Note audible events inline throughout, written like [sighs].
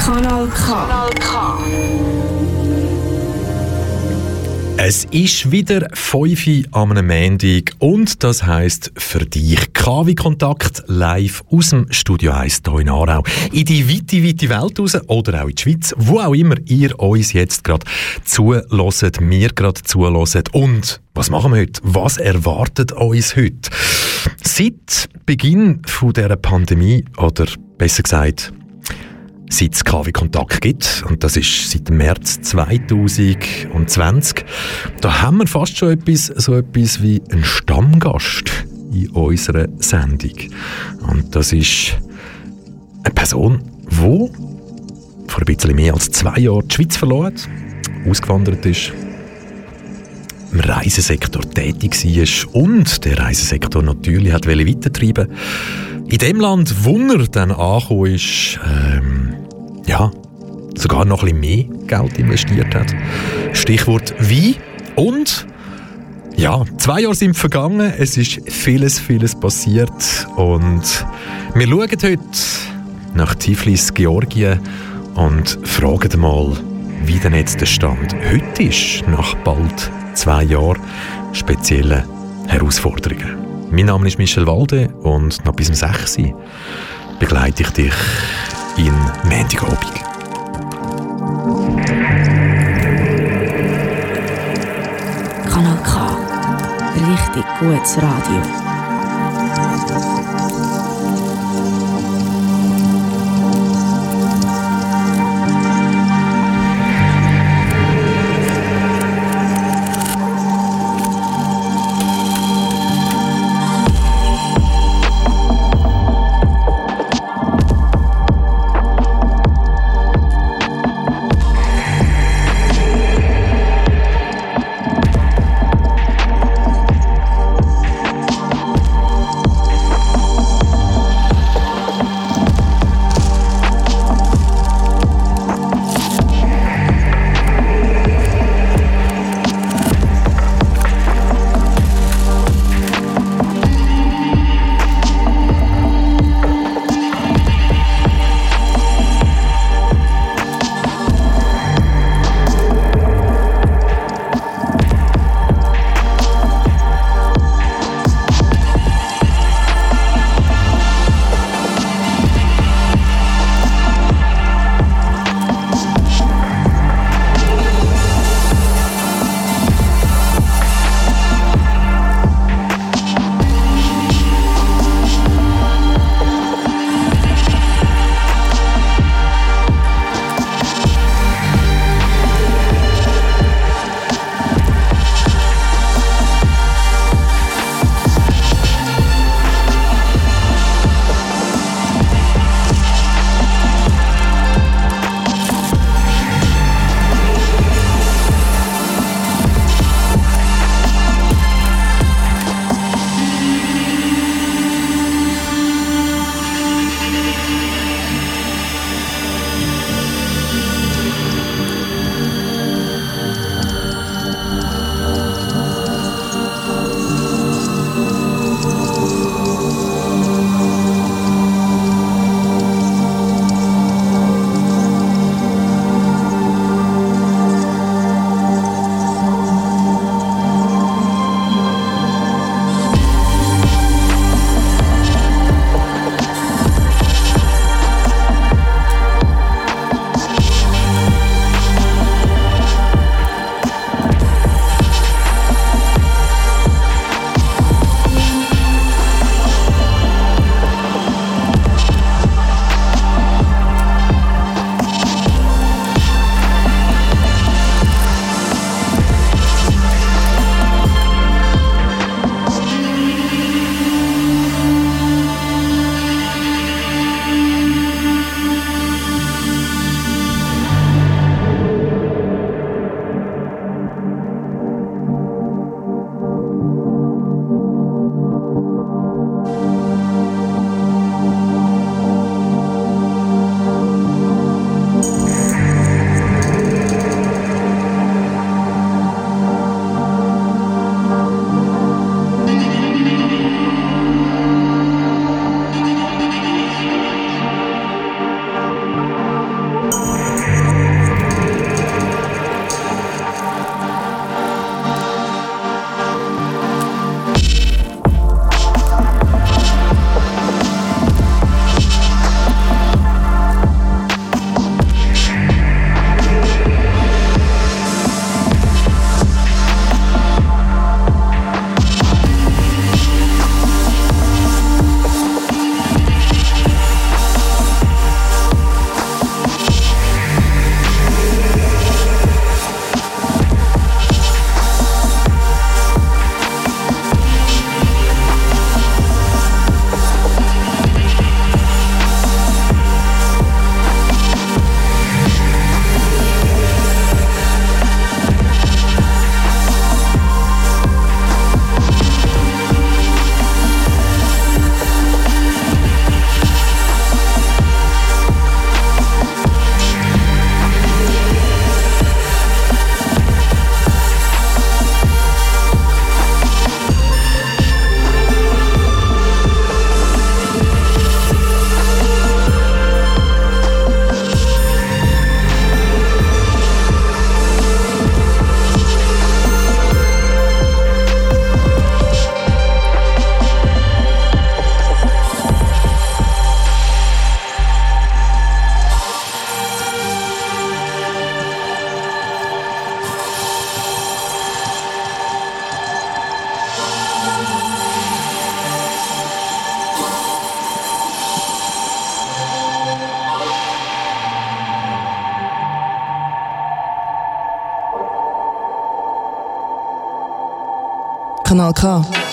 Kanal K. Kanal K. Es ist wieder 5 Uhr am Montag und das heisst für dich KW Kontakt live aus dem Studio 1 hier in Aarau. In die weite, weite Welt raus oder auch in die Schweiz, wo auch immer ihr uns jetzt gerade zulässt, mir gerade zulässt. Und was machen wir heute? Was erwartet uns heute? Seit Beginn von dieser Pandemie oder besser gesagt seit es KW Kontakt gibt, und das ist seit März 2020, da haben wir fast schon etwas, so etwas wie einen Stammgast in unserer Sendung. Und das ist eine Person, die vor ein bisschen mehr als zwei Jahren die Schweiz verloren hat, ausgewandert ist, im Reisesektor tätig war und der Reisesektor natürlich hat weitertreiben. In dem Land, wo er dann angekommen ist, ähm, ja, sogar noch ein bisschen mehr Geld investiert hat. Stichwort Wein. Und ja, zwei Jahre sind vergangen, es ist vieles, vieles passiert. Und wir schauen heute nach Tiflis, Georgien und fragen mal, wie denn jetzt der Stand heute ist, nach bald zwei Jahren speziellen Herausforderungen. Mein Name ist Michel Walde und noch bis um 6 Uhr begleite ich dich in Montagabend. Kanal K. Richtig gutes Radio. Oh. Kanal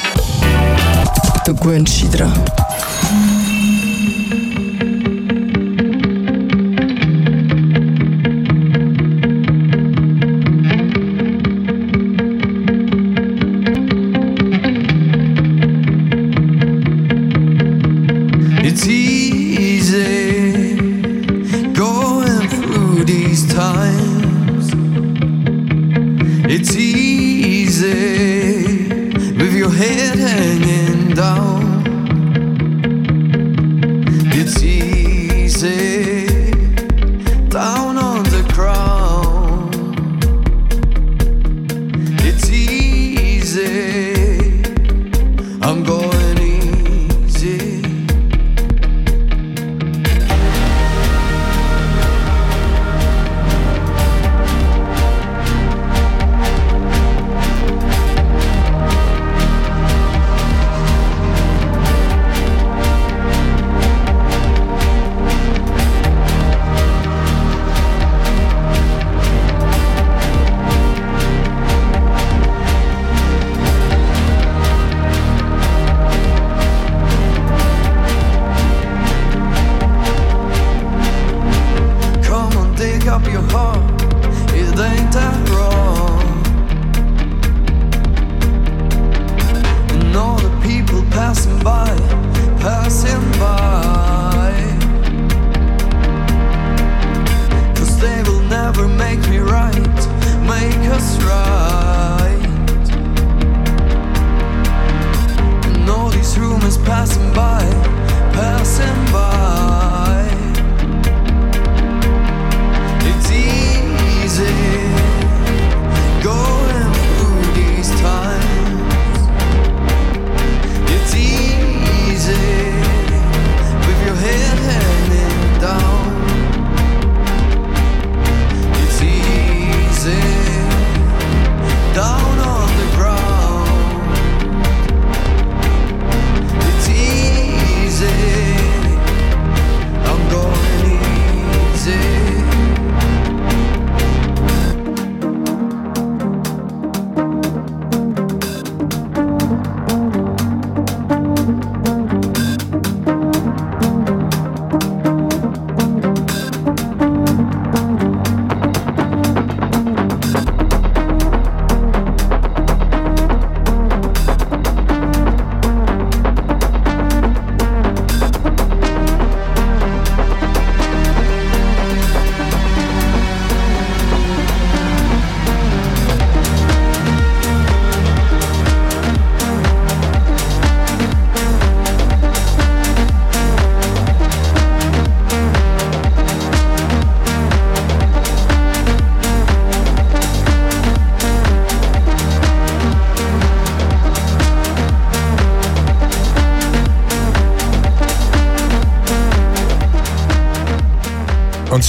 it hanging down. It's easy.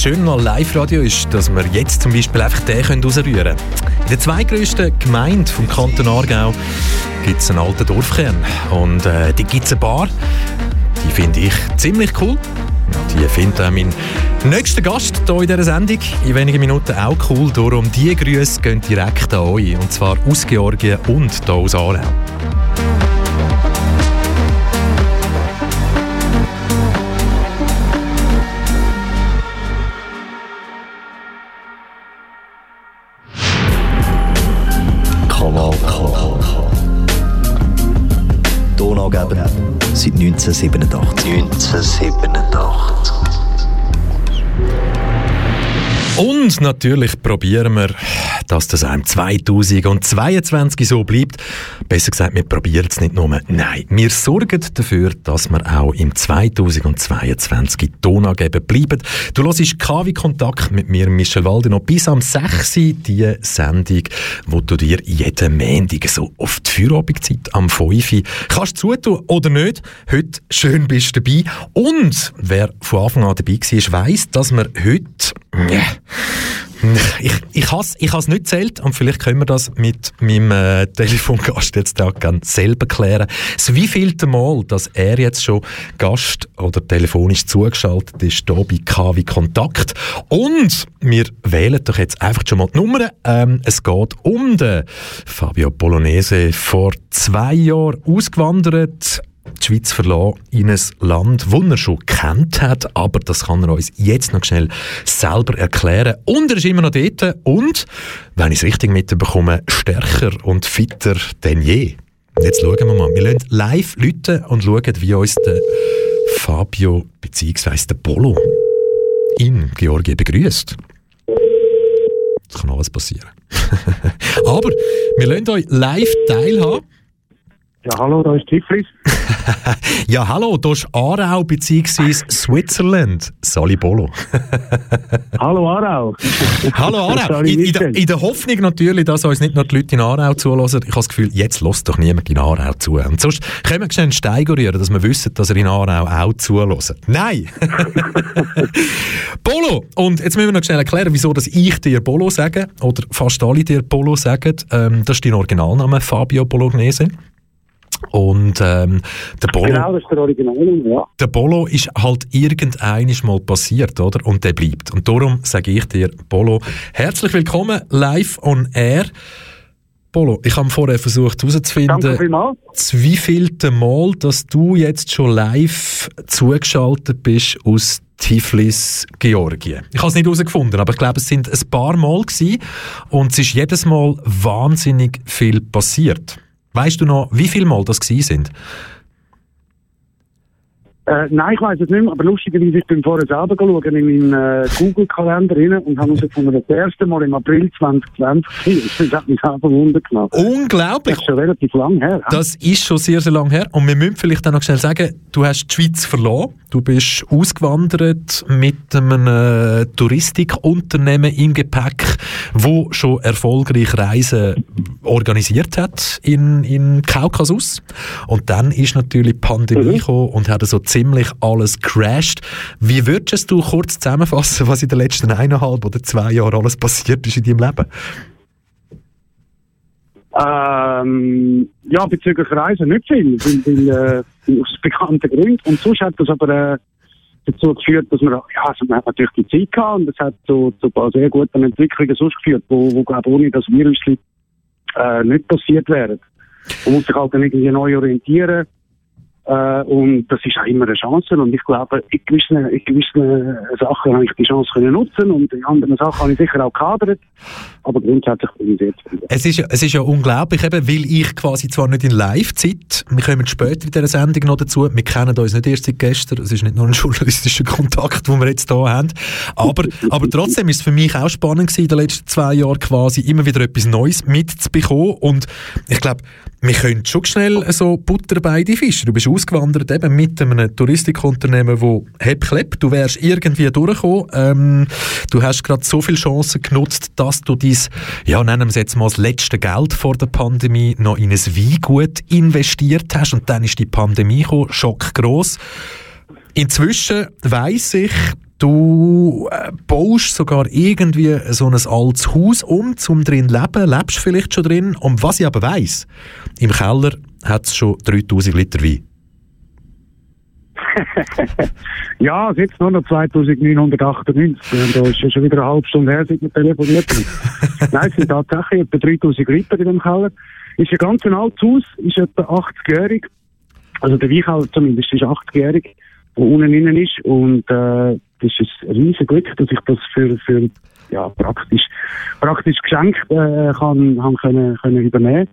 Schöne an Live-Radio ist, dass wir jetzt zum Beispiel einfach den rausrühren können. In der zweitgrößten Gemeinde vom Kanton Aargau gibt es einen alten Dorfkern. Und äh, die gibt es ein Bar. Die finde ich ziemlich cool. Die findet auch mein nächster Gast hier in dieser Sendung in wenigen Minuten auch cool. Darum die Grüße gehen direkt an euch. Und zwar aus Georgien und hier aus Aarau. 1987. 1987. Und natürlich probieren wir dass das im 2022 so bleibt. Besser gesagt, wir probieren es nicht nur. Nein, wir sorgen dafür, dass wir auch im 2022 tonangebend bleiben. Du hörst KW Kontakt mit mir, Michel noch bis am 6. die Sendung, wo du dir jeden Montag so auf die Feuerabendzeit am 5. kannst zutun oder nicht. Heute schön bist du dabei. Und wer von Anfang an dabei war, weiss, dass wir heute, yeah, Ich, ich habe es ich nicht zählt und vielleicht können wir das mit meinem äh, Telefongast jetzt auch gerne selber klären. Das wievielte Mal, dass er jetzt schon Gast oder telefonisch zugeschaltet ist, hier bei KW Kontakt. Und wir wählen doch jetzt einfach schon mal die Nummer. Ähm, es geht um den Fabio Bolognese, vor zwei Jahren ausgewandert die Schweiz verlassen in ein Land, das er schon kennt hat, aber das kann er uns jetzt noch schnell selber erklären. Und er ist immer noch dort und, wenn ich es richtig mitbekomme, stärker und fitter denn je. Jetzt schauen wir mal. Wir lassen live Leute und schauen, wie uns der Fabio bzw. der Polo in Georgien begrüßt. Das kann alles passieren. [laughs] aber wir lassen euch live teilhaben. Ja, hallo, da ist Tiflis. [laughs] ja, hallo, da ist Aarau bzw. Switzerland. Sali Bolo. [laughs] hallo Aarau. hallo Aarau. In, in, der, in, der, Hoffnung natürlich, dass uns nicht nur die Leute in Aarau zulassen. Ich habe das Gefühl, jetzt lässt doch niemand in Aarau zu. Und sonst können wir schnell rühren, dass wir wissen, dass er in Aarau auch zulässt. Nein! [laughs] Bolo! Und jetzt müssen wir noch schnell erklären, wieso dass ich dir Bolo sage, oder fast alle dir Bolo sagen. Ähm, das ist dein Originalname, Fabio Bolognese. Und ähm, der Bolo, genau, das ist der Original, ja. Der Bolo ist halt irgendeinisch mal passiert, oder? Und der bleibt. Und darum sage ich dir, Bolo, herzlich willkommen live on air. Bolo, ich habe vorher versucht herauszufinden, wie vielte Mal, dass du jetzt schon live zugeschaltet bist aus Tiflis, Georgien. Ich habe es nicht herausgefunden, aber ich glaube, es sind ein paar Mal gewesen und es ist jedes Mal wahnsinnig viel passiert. Weißt du noch, wie viel Mal das gewesen sind? Äh, nein, ich weiß es nicht mehr, aber lustigerweise, ich bin vorher selber geschaut in meinen äh, Google-Kalender rein und habe herausgefunden, das erste Mal im April 2020 [laughs] Das hat mich einfach wundergenommen. Unglaublich! Das ist schon relativ lang her. Das ist schon sehr, sehr lang her. Und wir müssen vielleicht auch noch schnell sagen, du hast die Schweiz verloren. Du bist ausgewandert mit einem äh, Touristikunternehmen im Gepäck, wo schon erfolgreich Reisen organisiert hat in, in Kaukasus. Und dann ist natürlich die Pandemie mhm. gekommen und hat so ziemlich alles crashed. Wie würdest du kurz zusammenfassen, was in den letzten eineinhalb oder zwei Jahren alles passiert ist in deinem Leben? Ähm, ja, bezüglich Reisen nicht viel, weil, weil, äh, aus bekannten Gründen. Und sonst hat das aber äh, dazu geführt, dass man, ja, also man hat natürlich die Zeit gehabt und das hat zu, zu ein paar sehr guten Entwicklungen sonst geführt, wo, wo glaube ohne das Virus äh, nicht passiert wären. Man muss sich halt dann irgendwie neu orientieren. Äh, und das ist auch immer eine Chance. Und ich glaube, in gewissen, in gewissen Sachen habe ich die Chance können nutzen und in anderen Sachen habe ich sicher auch gehadert. Aber grundsätzlich sehr zufrieden. Es ist, es ist ja unglaublich, eben, weil ich quasi zwar nicht in Live-Zeit, wir kommen später in dieser Sendung noch dazu, wir kennen uns nicht erst seit gestern, es ist nicht nur ein [laughs] journalistischer Kontakt, den wir jetzt hier haben, aber, aber trotzdem ist es für mich auch spannend gewesen, in den letzten zwei Jahren quasi immer wieder etwas Neues mitzubekommen und ich glaube, wir können schon schnell so Butter bei die Fische. Du bist ausgewandert eben mit einem Touristikunternehmen, wo heb klepp, du wärst irgendwie durchgekommen. Ähm, du hast gerade so viele Chancen genutzt, dass du dein, ja, nennen wir es jetzt mal das letzte Geld vor der Pandemie noch in ein Weingut investiert hast und dann ist die Pandemie gekommen, Schock gross. Inzwischen weiss ich, Du äh, baust sogar irgendwie so ein altes Haus um, zum drin leben, lebst vielleicht schon drin. Und was ich aber weiss, im Keller hat es schon 3000 Liter Wein. [laughs] ja, es ist nur noch 2998. Und da ist ja schon wieder eine halbe Stunde her, seit wir telefoniert haben. [laughs] Nein, es sind tatsächlich etwa 3000 Liter in dem Keller. Ist ein ganz altes Haus, ist etwa 80-jährig. Also der Weinkeller zumindest ist 80-jährig, der unten innen ist. Und äh, das ist ein riesiges Glück, dass ich das für, für ja, praktisch, praktisch geschenkt äh, kann, haben können, können übernehmen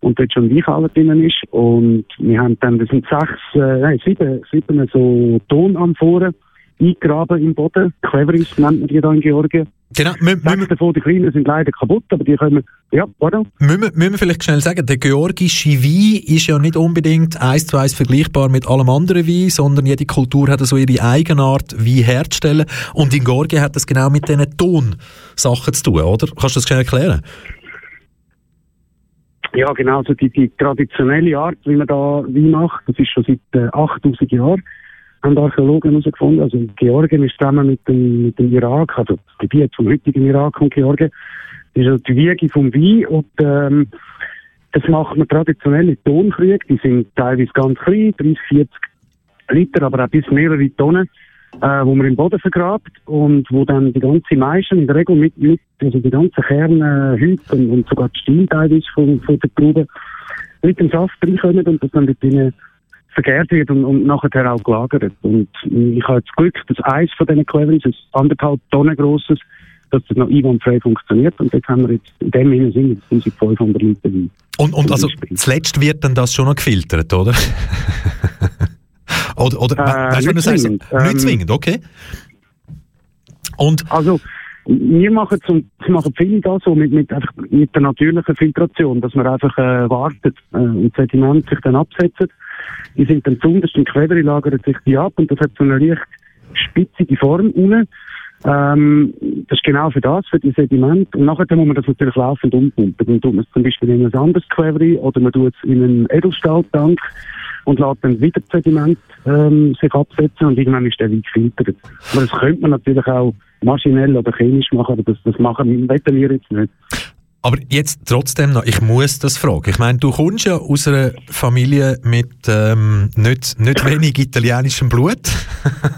und dort schon Weinkeller drin ist. Und wir haben dann, das sind sechs, äh, nein, sieben, sieben so Tonamphoren eingraben im Boden. Cleveris nennt man die da in Georgien. Genau. Sechs davon, die kleinen, sind leider kaputt, aber die können, ja, pardon. Müssen wir, müssen wir vielleicht schnell sagen, der georgische Wein ist ja nicht unbedingt eins zu eins vergleichbar mit allem anderen Wein, sondern jede Kultur hat so ihre Eigenart, Wein herzustellen. Und in Georgien hat das genau mit diesen Tonsachen zu tun, oder? Kannst du das schnell erklären? Ja, genau, also die, die traditionelle Art, wie man da Wein macht, das ist schon seit äh, 8000 Jahren haben Archäologen herausgefunden. Also Georgien ist zusammen mit dem, mit dem Irak, also das Gebiet vom heutigen Irak und Georgien, ist also die Wiege vom Wein und ähm, das macht man traditionell in Tonkrieg. Die sind teilweise ganz klein, 30, 40 Liter, aber auch bis mehrere Tonnen, äh, wo man im Boden vergrabt und wo dann die ganze Maischen in der Regel mit, mit also die ganzen Kerne, Hüte und, und sogar die Stiel teilweise von, von der Traube mit dem Saft reinkommen und das dann dort drinnen vergärt wird und, und nachher auch gelagert. Und ich habe das Glück, dass eins von diesen Cleverys, ein anderthalb Tonnen grosses, dass das noch einwandfrei funktioniert. Und jetzt haben wir jetzt in dem Sinne sind 1500 Liter Wein. Und, und also zuletzt wird dann das schon noch gefiltert, oder? [laughs] oder, oder Äh, weißt nicht sagst, zwingend. nicht Ähm, zwingend, okay. Und Also, wir machen zum, das machen viele da so mit, mit, einfach mit der natürlichen Filtration, dass man einfach äh, wartet äh, und das Sediment sich dann absetzt. Die sind dann zuunterst im Quever, lagern sich die ab und das hat so eine leicht spitzige Form unten. Ähm, das ist genau für das, für die Sediment. Und nachher muss man das natürlich laufend umpumpen. Dann tut man es zum Beispiel in ein anderes Quever oder man tut es in einen Edelstahltank und lässt dann wieder das Sediment ähm, sich absetzen und irgendwann ist der Wein gefiltert. Aber das könnte man natürlich auch maschinell oder chemisch machen, aber das, das machen wollen wir jetzt nicht. Aber jetzt trotzdem noch, ich muss das fragen. Ich meine, du kommst ja aus einer Familie mit ähm, nicht, nicht wenig italienischem Blut.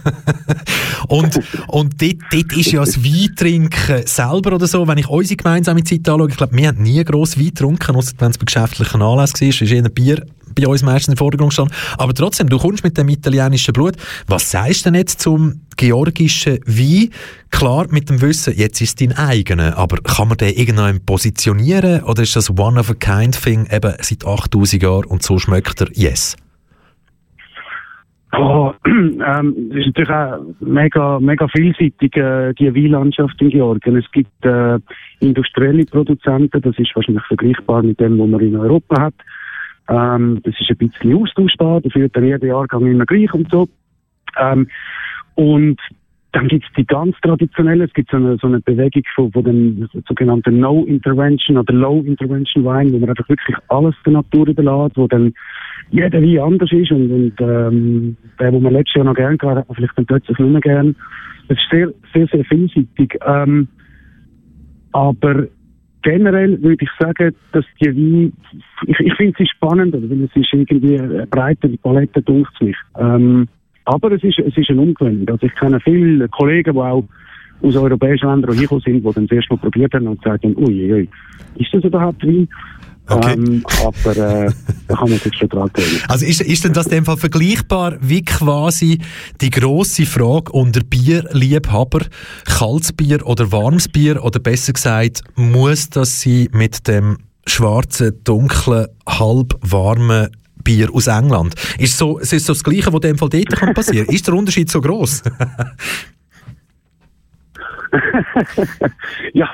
[laughs] und und dort, dort ist ja das Weintrinken selber oder so, wenn ich unsere gemeinsame Zeit anschaue, ich glaube, wir haben nie gross Wein getrunken, außer wenn es bei geschäftlichen Anlässen war, ist eher Bier bei uns meistens im Vordergrund gestanden. Aber trotzdem, du kommst mit dem italienischen Blut. Was sagst du denn jetzt zum georgischen Wein? Klar, mit dem Wissen, jetzt ist es dein eigener, aber kann man den irgendwann positionieren oder ist das One-of-a-Kind-Thing eben seit 8000 Jahren und so schmeckt er, yes? Oh, [clears throat] ähm, es ist natürlich auch mega, mega vielseitig, äh, die Weinlandschaft in Georgien. Es gibt äh, industrielle Produzenten, das ist wahrscheinlich vergleichbar mit dem, was man in Europa hat. Ähm, das ist ein bisschen austauschbar, dafür dann jeder Jahrgang immer gleich und so. Ähm, und dann gibt es die ganz traditionellen, es gibt so eine, so eine Bewegung von, von den sogenannten No Intervention oder Low Intervention Wein, wo man einfach wirklich alles der Natur überlässt, wo dann jeder Wein anders ist und, und ähm, der, wo man letztes Jahr noch gern gehabt hat, man vielleicht dann plötzlich nicht mehr gern. Das ist sehr, sehr, sehr vielseitig. Ähm, aber generell würde ich sagen, dass die Wein, ich, ich finde sie spannend, weil es ist irgendwie eine breite Palette, dunkt mich. Ähm, aber es ist, es ist eine Umgewöhnung. Also ich kenne viele Kollegen, die auch aus europäischen Ländern hiergekommen sind, die dann das erste Mal probiert haben und gesagt haben, ui, ui, ist das überhaupt Wein? Okay. Ähm, aber äh, da kann man sich schon dran gewöhnen. Also ist, ist denn das in dem Fall vergleichbar wie quasi die grosse Frage unter Bierliebhaber, kaltes Bier oder warmes Bier oder besser gesagt, muss das sein mit dem schwarzen, dunklen, halb warmen Bier aus England? Ist so, es ist so das Gleiche, was in dem Fall dort kann passieren? Ist der Unterschied so groß? [laughs] ja,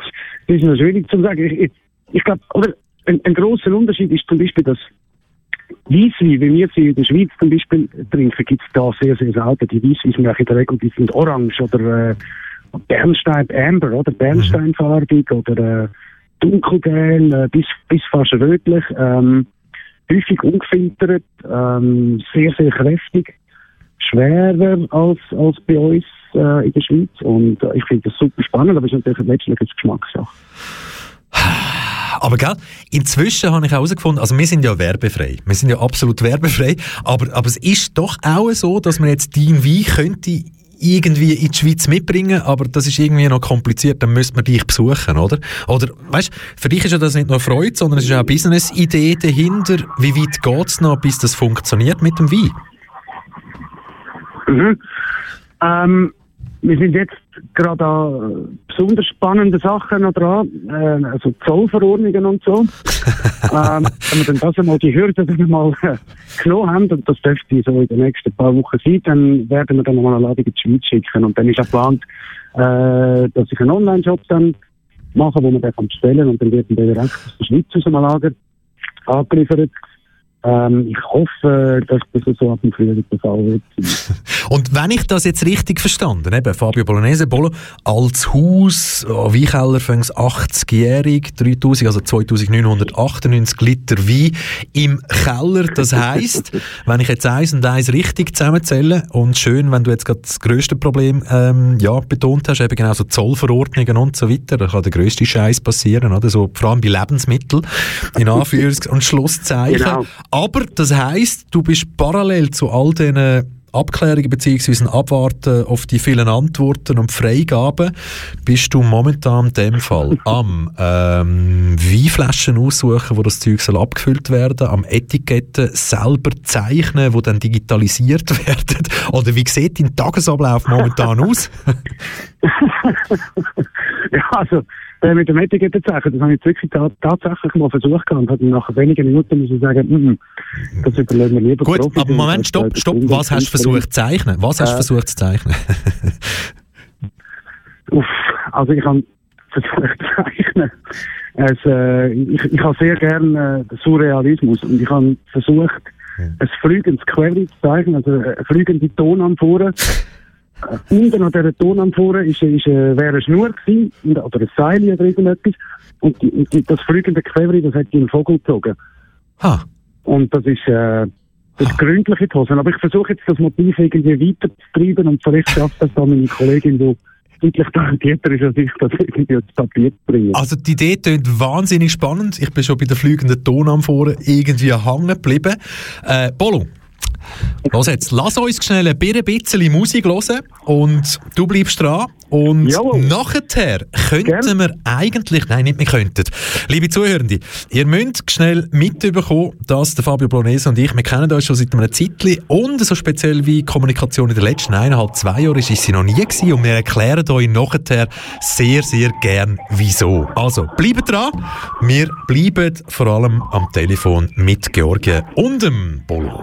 das ist noch schwierig zu sagen. Ich, ich, ich glaube, oder ein, ein großer Unterschied ist zum Beispiel, dass Weisswein, wie wir sie in der Schweiz zum Beispiel trinken, gibt es da sehr, sehr selten. Die Weisswein sind in der Regel, die sind orange oder äh, Bernstein Amber oder Bernsteinfarbig oder äh, dunkelgelb äh, bis, bis fast rötlich. Ähm, häufig ungefiltert, ähm, sehr, sehr kräftig, schwerer als, als bei uns äh, in der Schweiz. Und äh, ich finde das super spannend, aber es ist natürlich letztlich eine Geschmackssache. [sighs] [sighs] Aber gell, inzwischen habe ich auch herausgefunden, also wir sind ja werbefrei. Wir sind ja absolut werbefrei. Aber, aber es ist doch auch so, dass man jetzt dein Wein könnte irgendwie in die Schweiz mitbringen, aber das ist irgendwie noch kompliziert, dann müsste man dich besuchen, oder? Oder, weißt, für dich ist ja das nicht nur Freude, sondern es ist auch eine Business-Idee dahinter. Wie weit geht es noch, bis das funktioniert mit dem Wein? Mhm. Ähm, wir sind jetzt gerade an besonders spannenden Sachen noch dran, äh, also Zollverordnungen und so. [laughs] ähm, wenn wir dann das einmal die Hürde dann mal äh, genommen haben, und das dürfte so in den nächsten paar Wochen sein, dann werden wir dann nochmal eine Ladung in die Schweiz schicken. Und dann ist auch geplant, äh, dass ich einen Online-Shop dann mache, wo man den kann bestellen und dann wird der direkt aus der Schweiz aus dem Lager angeliefert. Ähm, ich hoffe, dass das so ab dem Frühling der Fall wird. [laughs] Und wenn ich das jetzt richtig verstanden habe, Fabio Bolognese, Bolo, als Haus, oh, Weinkeller fängt 80-jährig, 3000, also 2998 Liter Wein im Keller. Das heisst, [laughs] wenn ich jetzt eins und eins richtig zusammenzähle und schön, wenn du jetzt gerade das grösste Problem ähm, ja, betont hast, eben genau so Zollverordnungen und so weiter, da kann der grösste Scheiß passieren, oder? So, vor allem bei Lebensmitteln, in Anführungs- und Schlusszeichen. Genau. Aber das heisst, du bist parallel zu all diesen Abklärungen bzw. Abwarten auf die vielen Antworten und Freigaben bist du momentan in dem Fall [laughs] am ähm, Weinflaschen aussuchen, wo das Zeug soll abgefüllt werden, am Etiketten selber zeichnen, wo dann digitalisiert [laughs] werden. Oder wie sieht dein Tagesablauf momentan [laughs] aus? ja, also äh, mit dem Etikettenzeichen, das habe ich wirklich tatsächlich mal versucht und habe nach wenigen Minuten müssen sagen, mm, das überlegen wir lieber Gut, Profis aber Moment, stopp, stopp, was hast du versucht zu zeichnen? Was hast du äh, versucht zu zeichnen? [laughs] Uff, also ich habe versucht zu zeichnen. Es, äh, ich, ich habe sehr gerne äh, Surrealismus und ich habe versucht, ja. ein flügendes Query zu zeichnen, also eine flügende Tonamphore. Unten an dieser Tonamphore ist, ist, äh, wäre eine Schnur gewesen, oder ein Seil oder irgendetwas. Und die, die, das fliegende Quevri, das hat einen Vogel gezogen. Ha. Und das ist, äh, das ist gründlich in die Hose. Aber ich versuche jetzt das Motiv irgendwie weiterzutreiben und vielleicht schafft das dann meine Kollegin, die deutlich talentierter ist als ich, das irgendwie aufs Papier zu bringen. Also die Idee klingt wahnsinnig spannend. Ich bin schon bei der fliegenden Tonamphore irgendwie hängen geblieben. Äh, Polo, Los jetzt, lass uns schnell ein bisschen Musik hören und du bleibst dran. Und Jawohl. nachher könnten wir eigentlich, nein, nicht wir könnten. Liebe Zuhörende, ihr müsst schnell mitbekommen, dass der Fabio Blonese und ich, wir kennen uns schon seit einem Zeitchen und so speziell wie Kommunikation in den letzten eineinhalb, zwei Jahren ist sie noch nie gewesen und wir erklären euch nachher sehr, sehr gern, wieso. Also, bleibt dran. Wir bleiben vor allem am Telefon mit Georgien und dem Polo.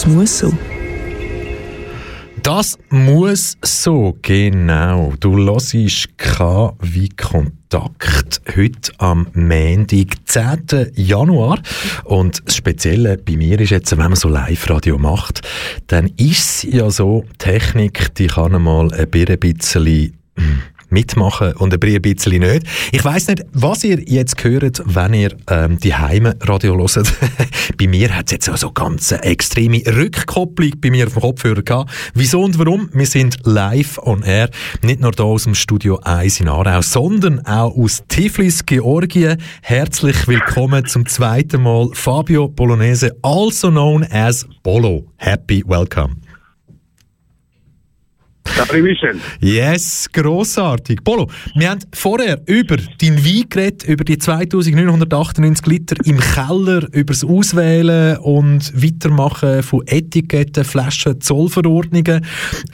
Das muss so. Das muss so, genau. Du hörst K wie Kontakt heute am Montag, 10. Januar. Und das Spezielle bei mir ist jetzt, wenn man so Live-Radio macht, dann ist es ja so, Technik, die kann einmal ein bisschen mitmachen und ein bisschen nicht. Ich weiß nicht, was ihr jetzt hört, wenn ihr ähm, die Heime Radio hört. [laughs] bei mir hat es jetzt auch so ganz extreme Rückkopplung bei mir auf dem Kopfhörer gehabt. Wieso und warum? Wir sind live on air, nicht nur hier aus dem Studio 1 in Aarau, sondern auch aus Tiflis, Georgien. Herzlich willkommen zum zweiten Mal Fabio Bolognese, also known as Bolo. Happy welcome. Yes, grossartig. Polo, wir haben vorher über deinen Wein geredet, über die 2998 Liter im Keller, über das Auswählen und Weitermachen von Etiketten, Flaschen, Zollverordnungen.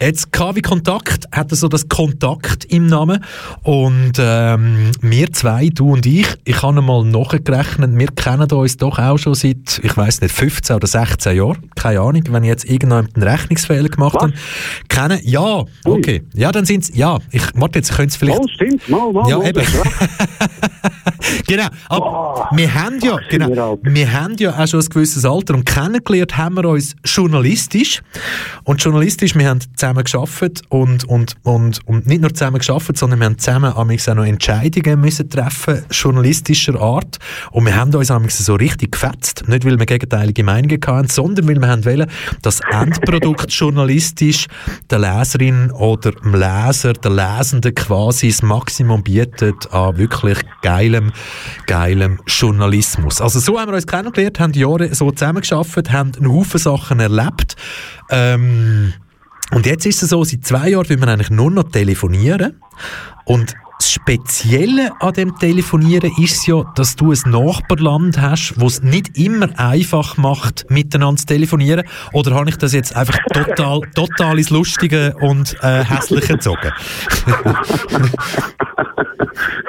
Jetzt KW Kontakt hat so das Kontakt im Namen und ähm, wir zwei, du und ich, ich habe mal nachgerechnet, wir kennen uns doch auch schon seit, ich weiß nicht, 15 oder 16 Jahren, keine Ahnung, wenn ich jetzt irgendjemand einen Rechnungsfehler gemacht habe. Kennen, ja, okay. Ja, dann sind es, ja, ich, warte, jetzt können es vielleicht... Oh, stimmt, mal, mal. Ja, mal, eben. [laughs] genau, aber Oh, wir haben ja, genau, wir haben ja auch schon ein gewisses Alter und kennengelernt haben wir uns journalistisch. Und journalistisch, wir haben zusammen geschafft und, und, und, und nicht nur zusammen geschafft, sondern wir haben zusammen auch noch Entscheidungen müssen treffen, journalistischer Art. Und wir haben uns so richtig gefetzt, nicht weil wir gegenteilige Meinungen hatten, sondern weil wir haben wollen, das Endprodukt journalistisch der Leserin oder dem Leser, der Lesenden quasi das Maximum bietet an wirklich geilem, geilem Journalismus. Also so haben wir uns kennengelernt, haben Jahre so zusammengearbeitet, haben einen Haufen Sachen erlebt. Ähm, und jetzt ist es so, seit zwei Jahren will man eigentlich nur noch telefonieren. Und das Spezielle an dem Telefonieren ist ja, dass du ein Nachbarland hast, wo es nicht immer einfach macht, miteinander zu telefonieren. Oder habe ich das jetzt einfach total, total ins Lustige und äh, Hässliche gezogen? [laughs]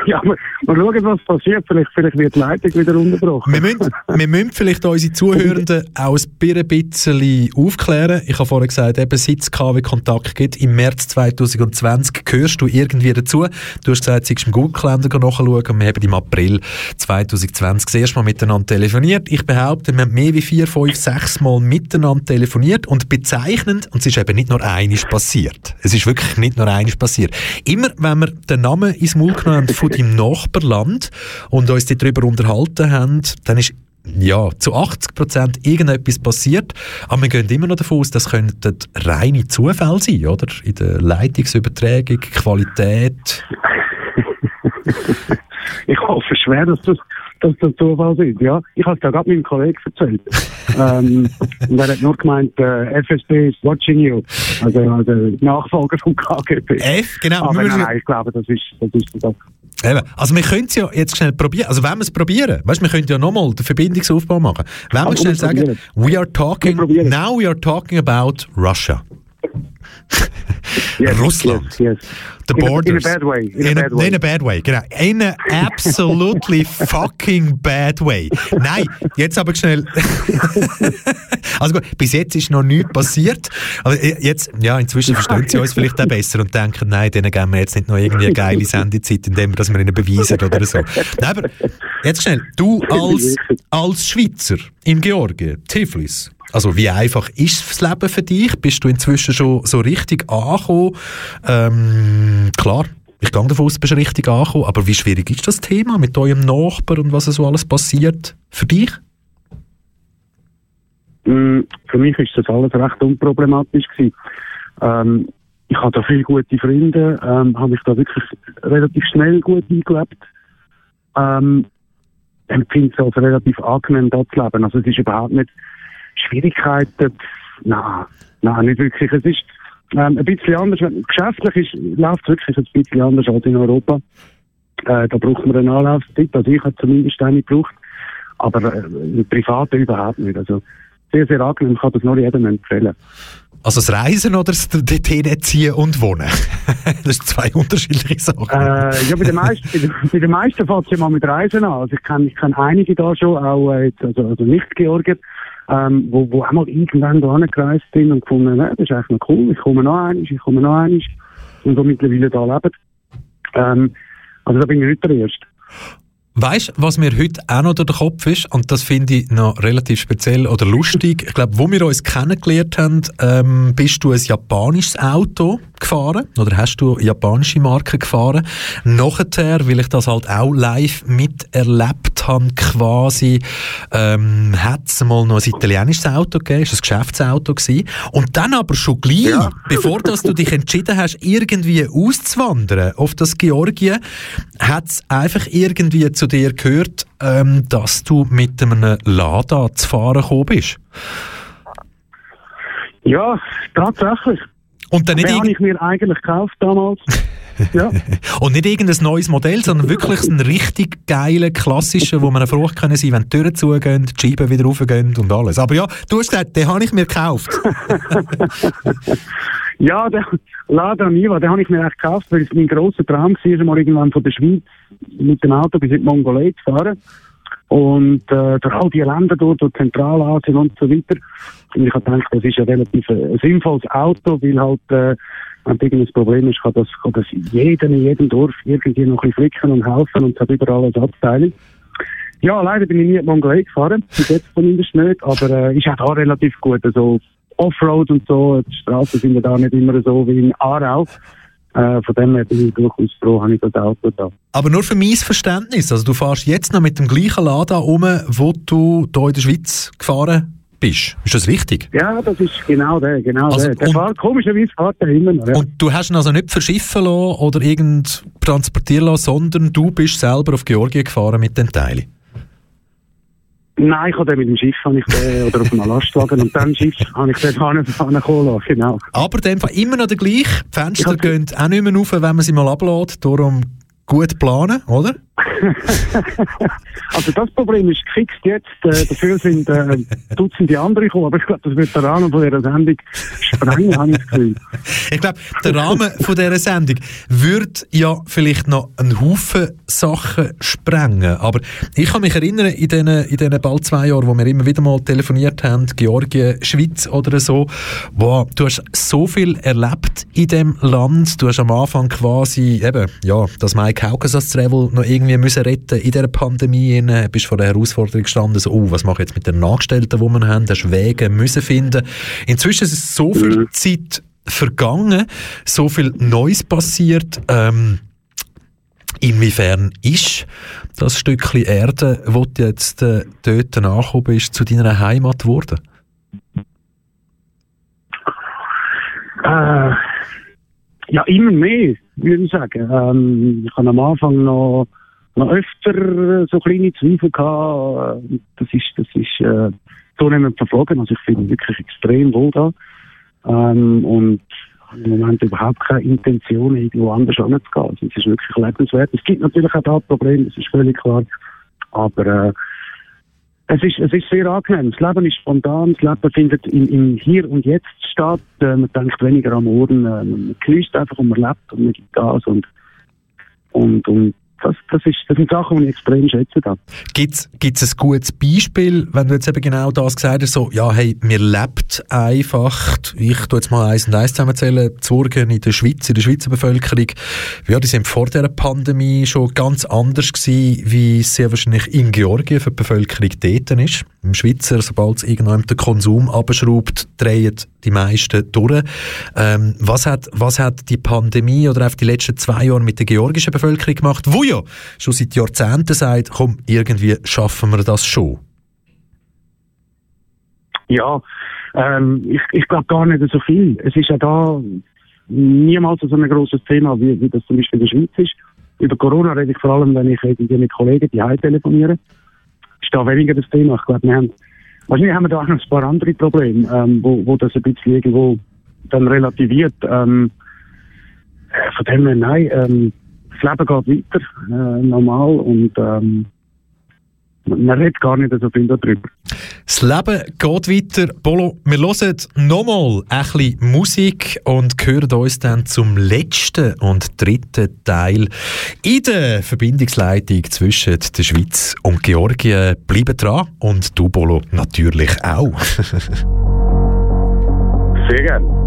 ja, wir, wir schauen, was passiert. Vielleicht, vielleicht wird die Leitung wieder unterbrochen. Wir müssen, wir müssen vielleicht unsere Zuhörenden auch ein bisschen aufklären. Ich habe vorher gesagt, eben seit es KW-Kontakt gibt, im März 2020 gehörst du irgendwie dazu. Du hast gesagt, du im Google-Kalender nachschauen und wir haben im April 2020 das erste Mal miteinander telefoniert. Ich behaupte, wir haben mehr wie vier, fünf, sechs Mal miteinander telefoniert und bezeichnend, und es ist eben nicht nur einiges passiert. Es ist wirklich nicht nur einiges passiert. Immer, wenn wir den Namen ins Maul genommen haben von [laughs] deinem Nachbarland und uns darüber unterhalten haben, dann ist ja, zu 80 Prozent irgendetwas passiert, aber wir gehen immer noch davon aus, das könnten reine Zufälle sein, oder? In der Leitungsübertragung, Qualität. [laughs] Ich hoffe schwer, dass das, dass das Zufall sind. Ja, ich habe es ja gerade meinem Kollegen erzählt. [laughs] ähm, und er hat nur gemeint, äh, FSB is watching you. Also, also Nachfolger vom KGB. F, genau. Aber nein, nein, ich glaube, das ist, das ist das. Eben. Also wir können es ja jetzt schnell probieren. Also wenn wir es probieren, weißt, wir können ja nochmal den Verbindungsaufbau machen. Wenn wir schnell sagen, we are talking, now we are talking about Russia. [laughs] Yes, Russland. Yes, yes. The in borders. A, in a bad way. In, In a bad way. in a bad way, genau. In a absolutely [laughs] fucking bad way. Nein, jetzt aber schnell. [laughs] also gut, bis jetzt ist noch nichts passiert. Aber jetzt, ja, inzwischen verstehen sie uns vielleicht auch besser und denken, nein, denen geben wir jetzt nicht noch irgendwie eine geile Sendezeit, indem wir das ihnen beweisen oder so. Nein, aber jetzt schnell, du als, als Schweizer in Georgien, Tiflis, also wie einfach ist das Leben für dich? Bist du inzwischen schon so richtig angekommen? Ähm, klar, ich gehe davon aus, du bist richtig angekommen, aber wie schwierig ist das Thema mit eurem Nachbar und was so alles passiert für dich? Mm, Für mich ist das alles recht unproblematisch. Ähm, ich habe da viele gute Freunde, ähm, habe mich da wirklich relativ schnell gut eingelebt. Ähm, empfinde es als relativ angenehm, da zu leben. Also es ist überhaupt nicht Schwierigkeiten. Nein, nein, nicht wirklich. Es ist ähm, ein bisschen anders. Geschäftlich ist, läuft es wirklich ein bisschen anders als in Europa. Äh, da braucht man einen Anlaufzeit. Also ich habe zumindest eine gebraucht. Aber äh, im überhaupt nicht. Also sehr, sehr angenehm. Ich kann das nur jedem empfehlen. Also das Reisen oder das dorthin ziehen und wohnen? [laughs] das sind zwei unterschiedliche Sachen. Äh, ja, bei den meisten, bei den, bei den meisten fängt es ja mal mit Reisen an. Also ich kenne ich kenn einige da schon, auch äh, jetzt, also, also nicht Georgier, ähm, wo, wo auch mal irgendwann da angereist sind und gefunden, äh, das ist eigentlich noch cool, ich komme noch einig, ich komme noch einig und so mittlerweile da leben. Ähm, also da bin ich nicht der Erste. Weißt du, was mir heute auch noch durch den Kopf ist, und das finde ich noch relativ speziell oder lustig. Ich glaube, wo wir uns kennengelernt haben, ähm, bist du ein japanisches Auto gefahren oder hast du japanische Marken gefahren. Nachher, weil ich das halt auch live miterlebt habe, quasi, ähm, hat es mal noch ein italienisches Auto gegeben, ist ein Geschäftsauto gewesen. Und dann aber schon gleich, ja. bevor dass du dich entschieden hast, irgendwie auszuwandern auf das Georgien, hat es einfach irgendwie zu dir gehört, ähm, dass du mit einem Lada zu fahren gekommen bist. Ja, tatsächlich. Und dann nicht Den habe ich mir eigentlich gekauft damals. ja. [laughs] Und nicht irgendein neues Modell, sondern wirklich einen richtig geilen, klassischen, wo man Frucht können sein, wenn die Türen zugehen, die Scheiben wieder raufgehen und alles. Aber ja, du hast gesagt, den habe ich mir gekauft. [laughs] ja, der Lada Niva, den habe ich mir echt gekauft, weil es mein grosser Traum war, mal irgendwann von der Schweiz mit dem Auto bis in die Mongolei zu fahren. Und äh, durch all die Länder dort, durch Zentralasien und so weiter. Und ich habe gedacht, das ist ein relativ ein sinnvolles Auto, weil halt, äh, wenn irgendein Problem ist, kann das, kann das jedem in jedem Dorf irgendwie noch ein bisschen flicken und helfen und es hat überall ein Abteilung. Ja, leider bin ich nie in die Mongolei gefahren, bis jetzt zumindest nicht, aber äh, ist auch da relativ gut. Also Offroad und so, die Straßen sind ja da nicht immer so wie in Aarau. Äh, von dem her bin ich durchaus froh, habe ich das Auto da. Aber nur für mein Verständnis, also du fährst jetzt noch mit dem gleichen Lada um, wo du hier in der Schweiz gefahren bist. Ist das richtig? Ja, das ist genau der, genau also, der. Der fährt, komischerweise fährt er immer noch. Ja. Und du hast ihn also nicht verschiffen lassen oder irgend transportieren lassen, sondern du bist selber auf Georgien gefahren mit den Teilen? Nein, ich habe den mit dem Schiff ich den, oder auf einem Lastwagen und dann Schiff habe ich den [laughs] lassen, genau. Aber dem Fall immer noch der gleiche. Die Fenster gehen auch nicht mehr rauf, wenn man sie mal ablädt. Darum gut planen, oder? [laughs] also das Problem ist gefixt jetzt. Äh, dafür sind äh, Dutzende andere gekommen, aber ich glaube, das wird der Rahmen von dieser Sendung sprengen, habe ich das. [laughs] Ich glaube, der Rahmen von dieser Sendung würde ja vielleicht noch einen Haufen Sachen sprengen. Aber ich kann mich erinnern, in diesen, in diesen bald zwei Jahren, wo wir immer wieder mal telefoniert haben, Georgien, Schweiz oder so, wow, du hast so viel erlebt in dem Land. Du hast am Anfang quasi eben, ja, das Mike Kaukasus Travel noch irgendwie müssen retten in dieser Pandemie. Du bist vor der Herausforderung gestanden, so, oh, was mache ich jetzt mit den Angestellten, die wir haben? Du hast Wege müssen finden. Inzwischen ist so viel mhm. Zeit vergangen, so viel Neues passiert. Ähm, Inwiefern ist das Stückchen Erde, wo du jetzt äh, dort angekommen bist, zu deiner Heimat geworden? Äh, ja, immer mehr, würde ich sagen. Ähm, ich habe am Anfang noch, noch öfter so kleine Zweifel gehabt. Das ist, das ist äh, zunehmend verflogen. Also ich finde wirklich extrem wohl da. Ähm, und im Moment überhaupt keine Intention, irgendwo anders hinzugehen. Also es ist wirklich lebenswert. Es gibt natürlich auch da Probleme, das ist völlig klar. Aber äh, es ist, es ist sehr angenehm. Das Leben ist spontan, das Leben findet im, im Hier und Jetzt statt. Äh, man denkt weniger am Morgen, äh, man genießt einfach und man lebt und man gibt Gas und, und, und das, das, ist, das sind Sachen, die ich extrem schätze. Gibt es ein gutes Beispiel, wenn du jetzt eben genau das gesagt hast, so, ja, hey, mir lebt einfach, ich tue jetzt mal eins und eins zusammenzählen, Zurgen in der Schweiz, in der Schweizer Bevölkerung, ja, die sind vor der Pandemie schon ganz anders gewesen, wie es sehr wahrscheinlich in Georgien für die Bevölkerung dort ist. Im Schweizer, sobald es irgendjemand den Konsum abschraubt, drehen die meisten durch. Ähm, was, hat, was hat die Pandemie oder auch die letzten zwei Jahre mit der georgischen Bevölkerung gemacht, wo ja schon seit Jahrzehnten sagt, komm, irgendwie schaffen wir das schon? Ja, ähm, ich, ich glaube gar nicht so viel. Es ist ja da niemals so ein großes Thema, wie, wie das zum Beispiel in der Schweiz ist. Über Corona rede ich vor allem, wenn ich mit Kollegen die Heim telefoniere. Ist da weniger das Thema. Ich glaube, wir haben, wahrscheinlich haben wir da auch noch ein paar andere Probleme, ähm, wo, wo das ein bisschen irgendwo dann relativiert. Ähm, äh, von dem her, nein, ähm, das Leben geht weiter, äh, normal, und ähm, man redet gar nicht so viel darüber. Das Leben geht weiter. Bolo, wir hören nochmal ein bisschen Musik und hören uns dann zum letzten und dritten Teil in der Verbindungsleitung zwischen der Schweiz und Georgien. Bleiben dran und du, Bolo, natürlich auch. [laughs] Sehr gerne.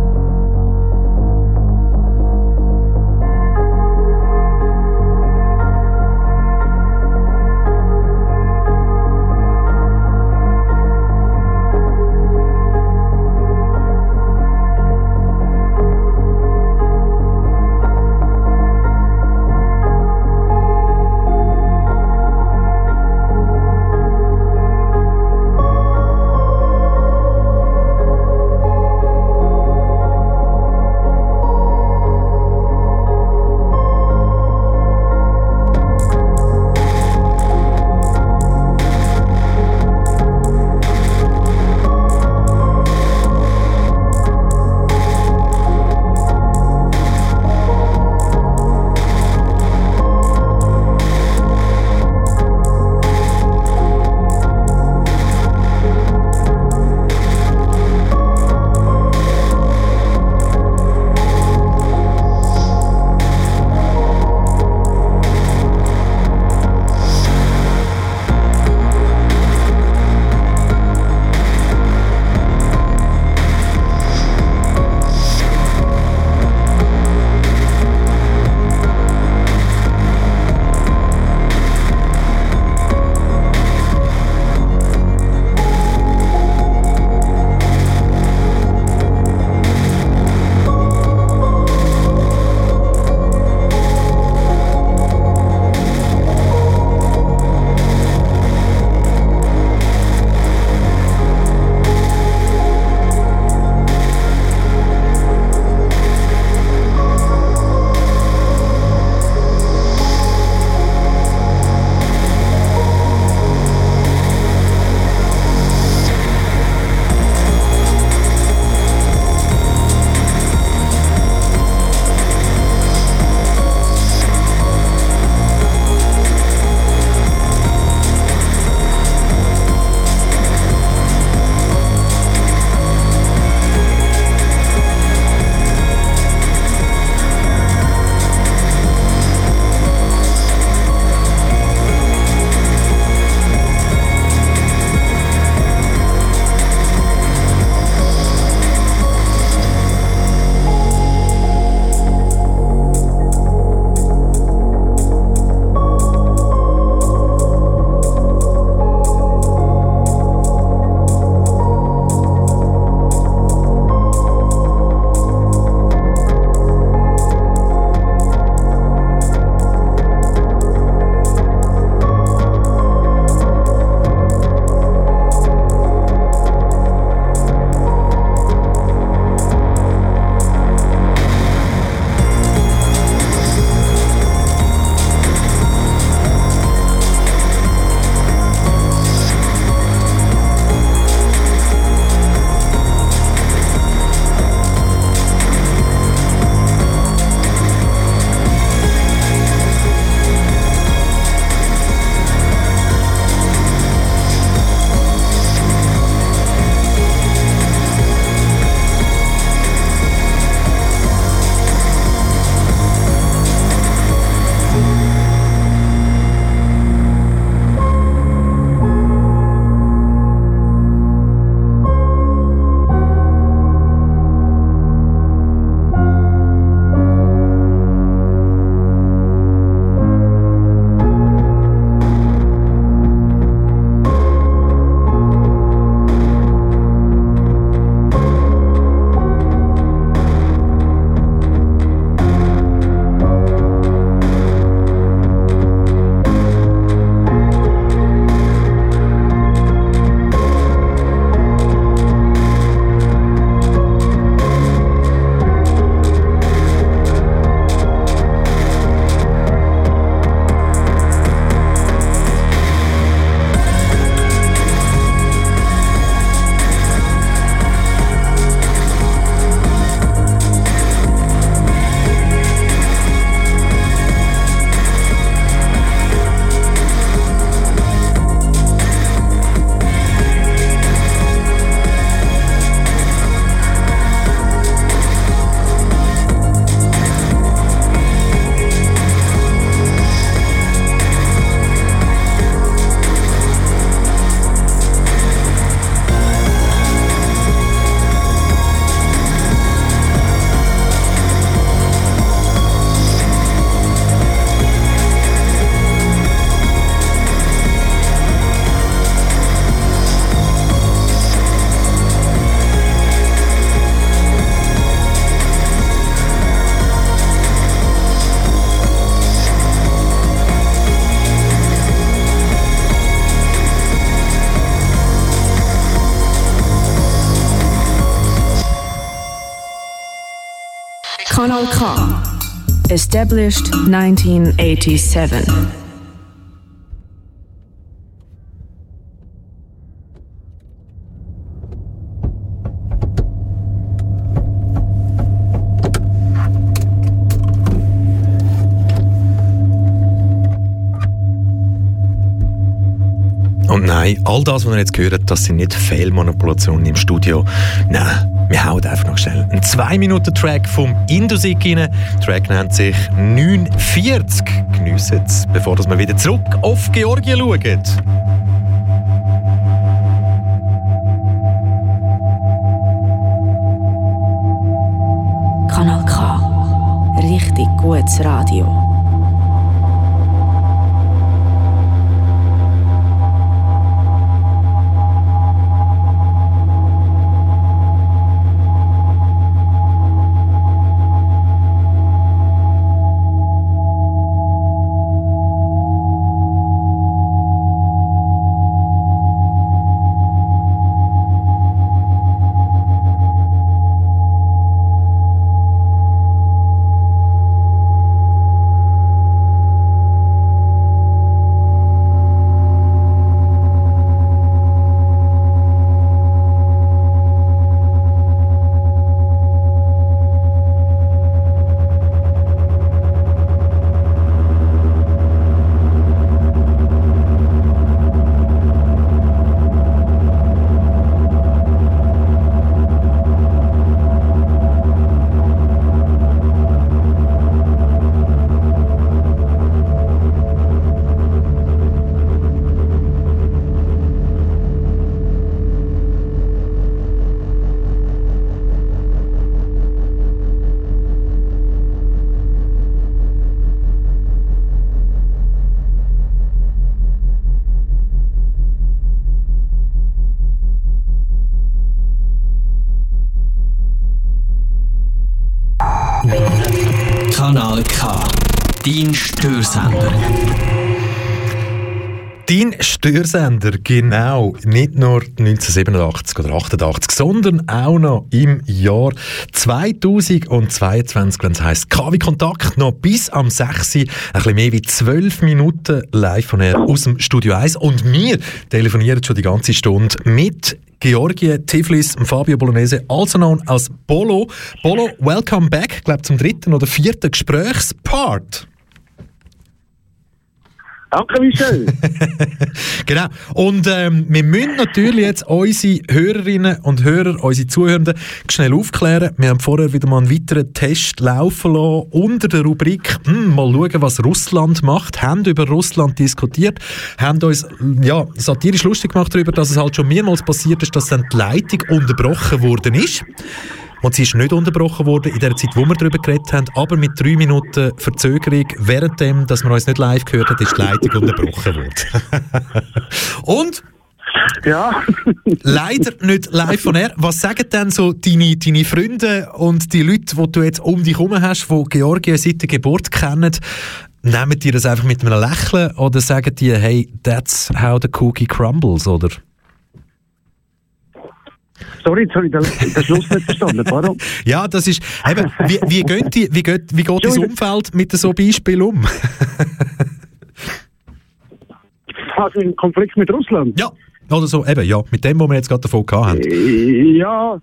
Established 1987. Und nein, all das, was ihr jetzt gehört, das sind nicht Fehlmanipulationen im Studio. Nein, wir hauen einfach noch schnell einen 2-Minuten-Track vom Indusik rein. Der Track nennt sich 940. Geniessen es, bevor wir wieder zurück auf Georgien schauen. Kanal K. Richtig gutes Radio. Dein Störsender. Dein Störsender, genau, nicht nur 1987 oder 88, sondern auch noch im Jahr 2022, wenn es heisst KW Kontakt, noch bis am 6. ein bisschen mehr wie 12 Minuten live von her aus dem Studio 1 und wir telefonieren schon die ganze Stunde mit Georgie Tiflis, Fabio Bolognese, also known als Bolo. Bolo, welcome back, ich glaube zum dritten oder vierten Gesprächspart. Danke, Michel. [laughs] genau. Und ähm, wir müssen natürlich jetzt unsere Hörerinnen und Hörer, unsere Zuhörenden, schnell aufklären. Wir haben vorher wieder mal einen weiteren Test laufen lassen unter der Rubrik hm, mal schauen, was Russland macht. Haben über Russland diskutiert, haben uns ja, satirisch lustig gemacht darüber, dass es halt schon mehrmals passiert ist, dass dann die Leitung unterbrochen worden ist. Und sie ist nicht unterbrochen worden in der Zeit, wo wir darüber geredet haben, aber mit drei Minuten Verzögerung, währenddem, dass man uns nicht live gehört hat, ist die Leitung unterbrochen worden. [laughs] Und ja. Leider nicht live von er. Was sagen denn so deine, deine Freunde und die Leute, die du jetzt um dich herum hast, die Georgien seit der Geburt kennen, nehmen die das einfach mit einem Lächeln oder sagen die, hey, that's how the cookie crumbles, oder? Sorry, jetzt habe ich den, den Schluss nicht verstanden. Warum? [laughs] Ja, das ist. Eben, wie, wie, geht die, wie, geht, wie geht das Umfeld mit so Beispielen um? [laughs] also ein Konflikt mit Russland? Ja, oder so, eben, ja, mit dem, was wir jetzt gerade davon haben. Äh, Ja.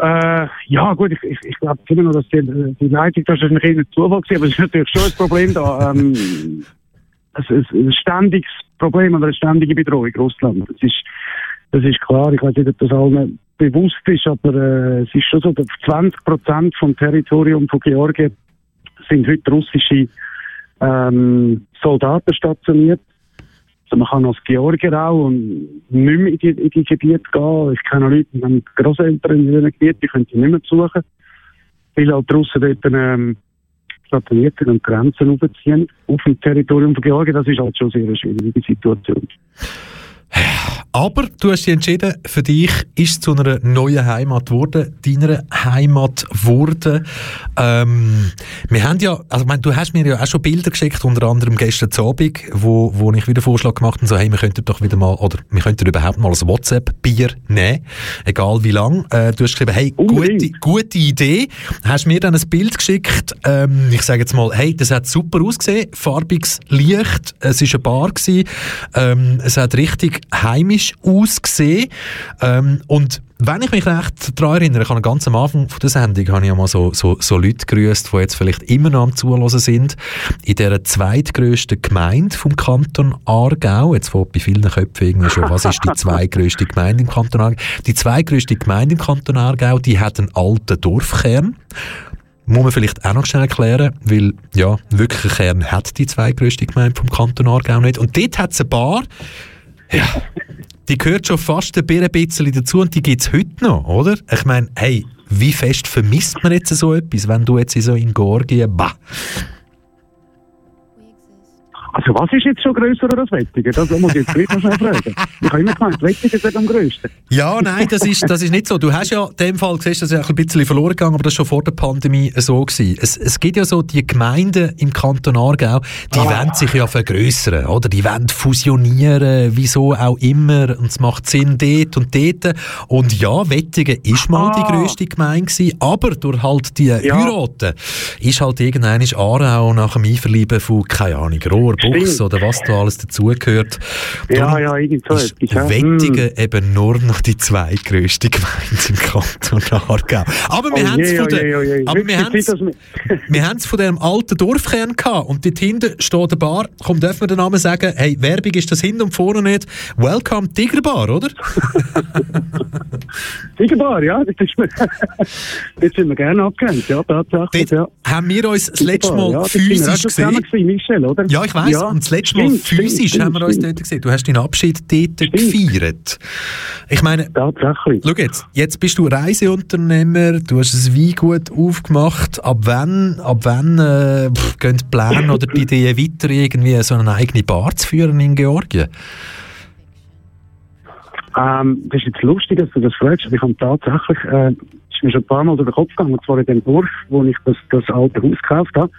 Äh, ja, gut, ich, ich, ich glaube immer noch, dass die, die Leitung, das ist ein kleiner Zufall gewesen, aber es ist natürlich schon ein Problem da. Ähm, [laughs] es ist ein ständiges Problem oder eine ständige Bedrohung Russland. Das ist, das ist klar. Ich weiß nicht, ob das allen bewusst ist, aber äh, es ist schon so, dass 20 Prozent vom Territorium von Georgien sind heute russische ähm, Soldaten stationiert. Also man kann als Georgier auch und nicht mehr in die, in die Gebiete gehen. Ich kenne Leute, die haben Grosseltern in diesen Gebieten, die können die nicht mehr besuchen. Weil halt die Russen dort ähm, stationiert sind und Grenzen aufziehen auf dem Territorium von Georgien. Das ist halt schon sehr eine schwierige Situation. Aber du hast dich entschieden, für dich ist es zu einer neuen Heimat geworden, deiner Heimat geworden. Ähm, wir haben ja, also ich meine, du hast mir ja auch schon Bilder geschickt, unter anderem gestern Abend, wo, wo ich wieder Vorschlag gemacht habe, so, hey, wir könnten doch wieder mal, oder wir könnten überhaupt mal ein WhatsApp-Bier nehmen, egal wie lang. Äh, du hast geschrieben, hey, gute, gute Idee. Hast mir dann ein Bild geschickt, ähm, ich sage jetzt mal, hey, das hat super ausgesehen, farbiges Licht, es ist eine Bar gewesen, ähm, es hat richtig heimisch ausgesehen ähm, und wenn ich mich recht daran erinnere, ich habe ganz am Anfang von der Sendung habe ich ja mal so, so, so Leute grüßt, die jetzt vielleicht immer noch am Zuhören sind, in der zweitgrößten Gemeinde vom Kanton Aargau. Jetzt wo bei vielen Köpfen irgendwie schon, was ist die [laughs] zweitgrößte Gemeinde im Kanton Aargau? Die zweitgrößte Gemeinde im Kanton Aargau, die hat einen alten Dorfkern. Muss man vielleicht auch noch schnell erklären, weil, ja, wirklich ein Kern hat die zweitgrößte Gemeinde vom Kanton Aargau nicht. Und dort hat es ein Bar, ja, die gehört schon fast ein bisschen dazu und die gibt es heute noch, oder? Ich meine, hey, wie fest vermisst man jetzt so etwas, wenn du jetzt so in Georgien, bah, Also was ist jetzt schon grösser als Wettigen? Das muss ich jetzt gleich noch schnell fragen. Ich habe immer gemeint, Wettigen sind am grössten. Ja, nein, das ist, das ist nicht so. Du hast ja in dem Fall gesehen, das ist ein bisschen verloren gegangen, aber das war schon vor der Pandemie so gewesen. Es, es gibt ja so die Gemeinden im Kanton Aargau, die Ah. wollen sich ja vergrößern, oder? Die wollen fusionieren, wieso auch immer. Und es macht Sinn dort und dort. Und ja, Wettigen ist mal die Ah. grösste Gemeinde gewesen, aber durch halt die Ja. Heiraten ist halt irgendwann Aarau nach dem Einverlieben von, keine Ahnung, Rohr, Buchs Stimmt. oder was da alles dazugehört. Ja, ja, irgend so etwas, ja. Wettigen eben nur noch die zweitgrößte Gemeinde im Kanton Aargau. Aber wir Oh haben es von, oh oh [laughs] von dem alten Dorfkern gehabt und dort hinten steht eine Bar. Komm, dürfen wir den Namen sagen? Hey, Werbung ist das hinten und vorne nicht. Welcome Tigerbar, oder? [laughs] Tigerbar, ja, das ist mir, [laughs] das sind wir gerne abgehängt, ja, tatsächlich, ja. haben wir uns das letzte Mal ja, physisch gesehen. gewesen, Michel, oder? Ja, ich weiss. Und das letzte Mal stimmt, physisch stimmt, haben wir uns stimmt. dort gesehen. Du hast deinen Abschied dort gefeiert. Ich meine, Tatsächlich. Schau jetzt, jetzt bist du Reiseunternehmer, du hast ein Weingut aufgemacht. Ab wann, ab wann äh, pff, gehen die Pläne oder die Ideen weiter, irgendwie so eine eigene Bar zu führen in Georgien? Ähm, das ist jetzt lustig, dass du das fragst, ich habe tatsächlich, äh, ist mir schon ein paar Mal durch den Kopf gegangen, und zwar in dem Dorf, wo ich das, das alte Haus gekauft habe.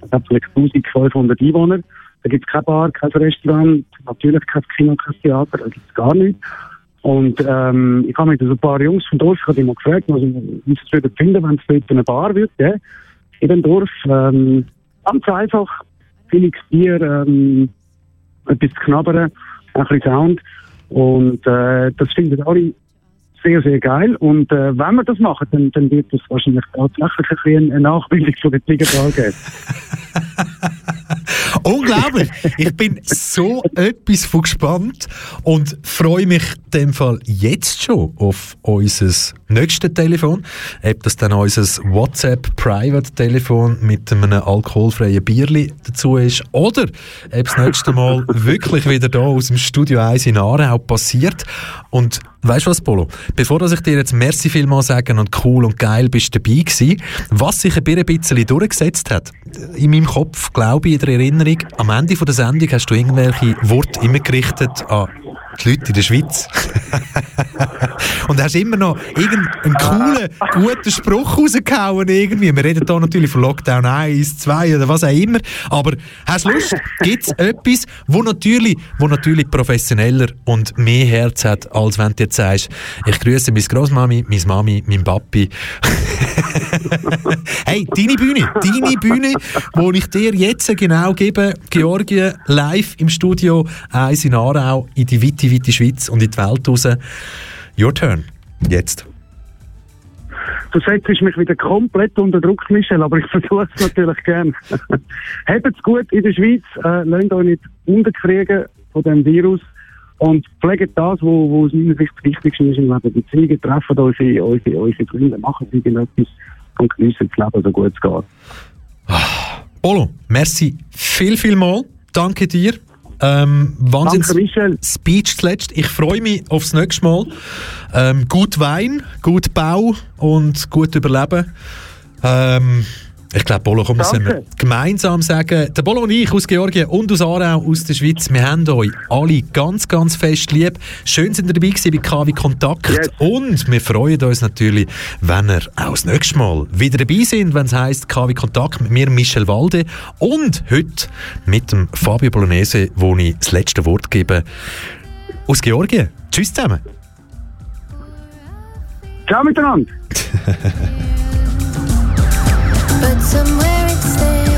Das hat vielleicht 1500 Einwohner. Da gibt es keine Bar, kein Restaurant, natürlich kein Kino, kein Theater, da gibt es gar nichts. Und ähm, ich habe mit so ein paar Jungs vom Dorf, ich habe gefragt, also, wie sie es würden finden, wenn es dort eine Bar wird, ja, in dem Dorf. Ähm, ganz einfach, billiges Bier, ähm, etwas zu knabbern, ein bisschen Sound. Und äh, das finden alle sehr, sehr geil. Und äh, wenn wir das machen, dann, dann wird es wahrscheinlich tatsächlich ein bisschen eine Nachbildung von der Tigerbar geben. [laughs] Unglaublich! Ich bin so etwas von gespannt und freue mich in dem Fall jetzt schon auf unser nächstes Telefon. Ob das dann unser WhatsApp-Private-Telefon mit einem alkoholfreien Bierli dazu ist oder ob das nächste Mal [laughs] wirklich wieder da aus dem Studio 1 in Aarau passiert. Und weißt du was, Polo? Bevor dass ich dir jetzt merci vielmal sagen und cool und geil bist dabei gewesen, was sich ein bisschen durchgesetzt hat, in meinem Kopf, glaube ich, in der Erinnerung, am Ende der Sendung hast du irgendwelche Worte immer gerichtet an die Leute in der Schweiz. [laughs] und hast immer noch irgendeinen coolen, guten Spruch rausgehauen irgendwie. Wir reden hier natürlich von Lockdown 1, 2 oder was auch immer. Aber hast du Lust? Gibt es etwas, wo natürlich, wo natürlich professioneller und mehr Herz hat, als wenn du jetzt sagst, ich grüße meine Großmami, meine Mami, mein Papi. [laughs] hey, deine Bühne, deine Bühne, wo ich dir jetzt genau gebe, Georgien, live im Studio 1 in Aarau, in die weite, weite Schweiz und in die Welt raus. Your turn. Jetzt. Du setzt mich wieder komplett unter Druck, Michel, aber ich versuche es natürlich gern. [laughs] Habt's gut in der Schweiz, äh, lasst euch nicht unterkriegen von dem Virus und pflegt das, wo, wo aus meiner Sicht das Wichtigste ist im Leben. Beziehungen, treffen eure, eure, eure Freunde, machen irgendetwas und geniessen das Leben so gut es geht. Polo, merci viel, viel mal. Danke dir. Ähm, Wahnsinns Danke, Michel. Speech zuletzt. Ich freue mich aufs nächste Mal. Ähm, gut Wein, gut Bau und gut Überleben. Ähm, Ich glaube, Bolo, komm, müssen wir gemeinsam sagen, der Bolo und ich aus Georgien und aus Aarau aus der Schweiz, wir haben euch alle ganz, ganz fest lieb. Schön sind ihr dabei gewesen bei KW Kontakt Yes. und wir freuen uns natürlich, wenn ihr auch das nächste Mal wieder dabei sind, wenn es heisst KW Kontakt mit mir, Michel Walde und heute mit dem Fabio Bolognese, wo ich das letzte Wort gebe, aus Georgien. Tschüss zusammen. Ciao miteinander. [laughs] But somewhere it stays.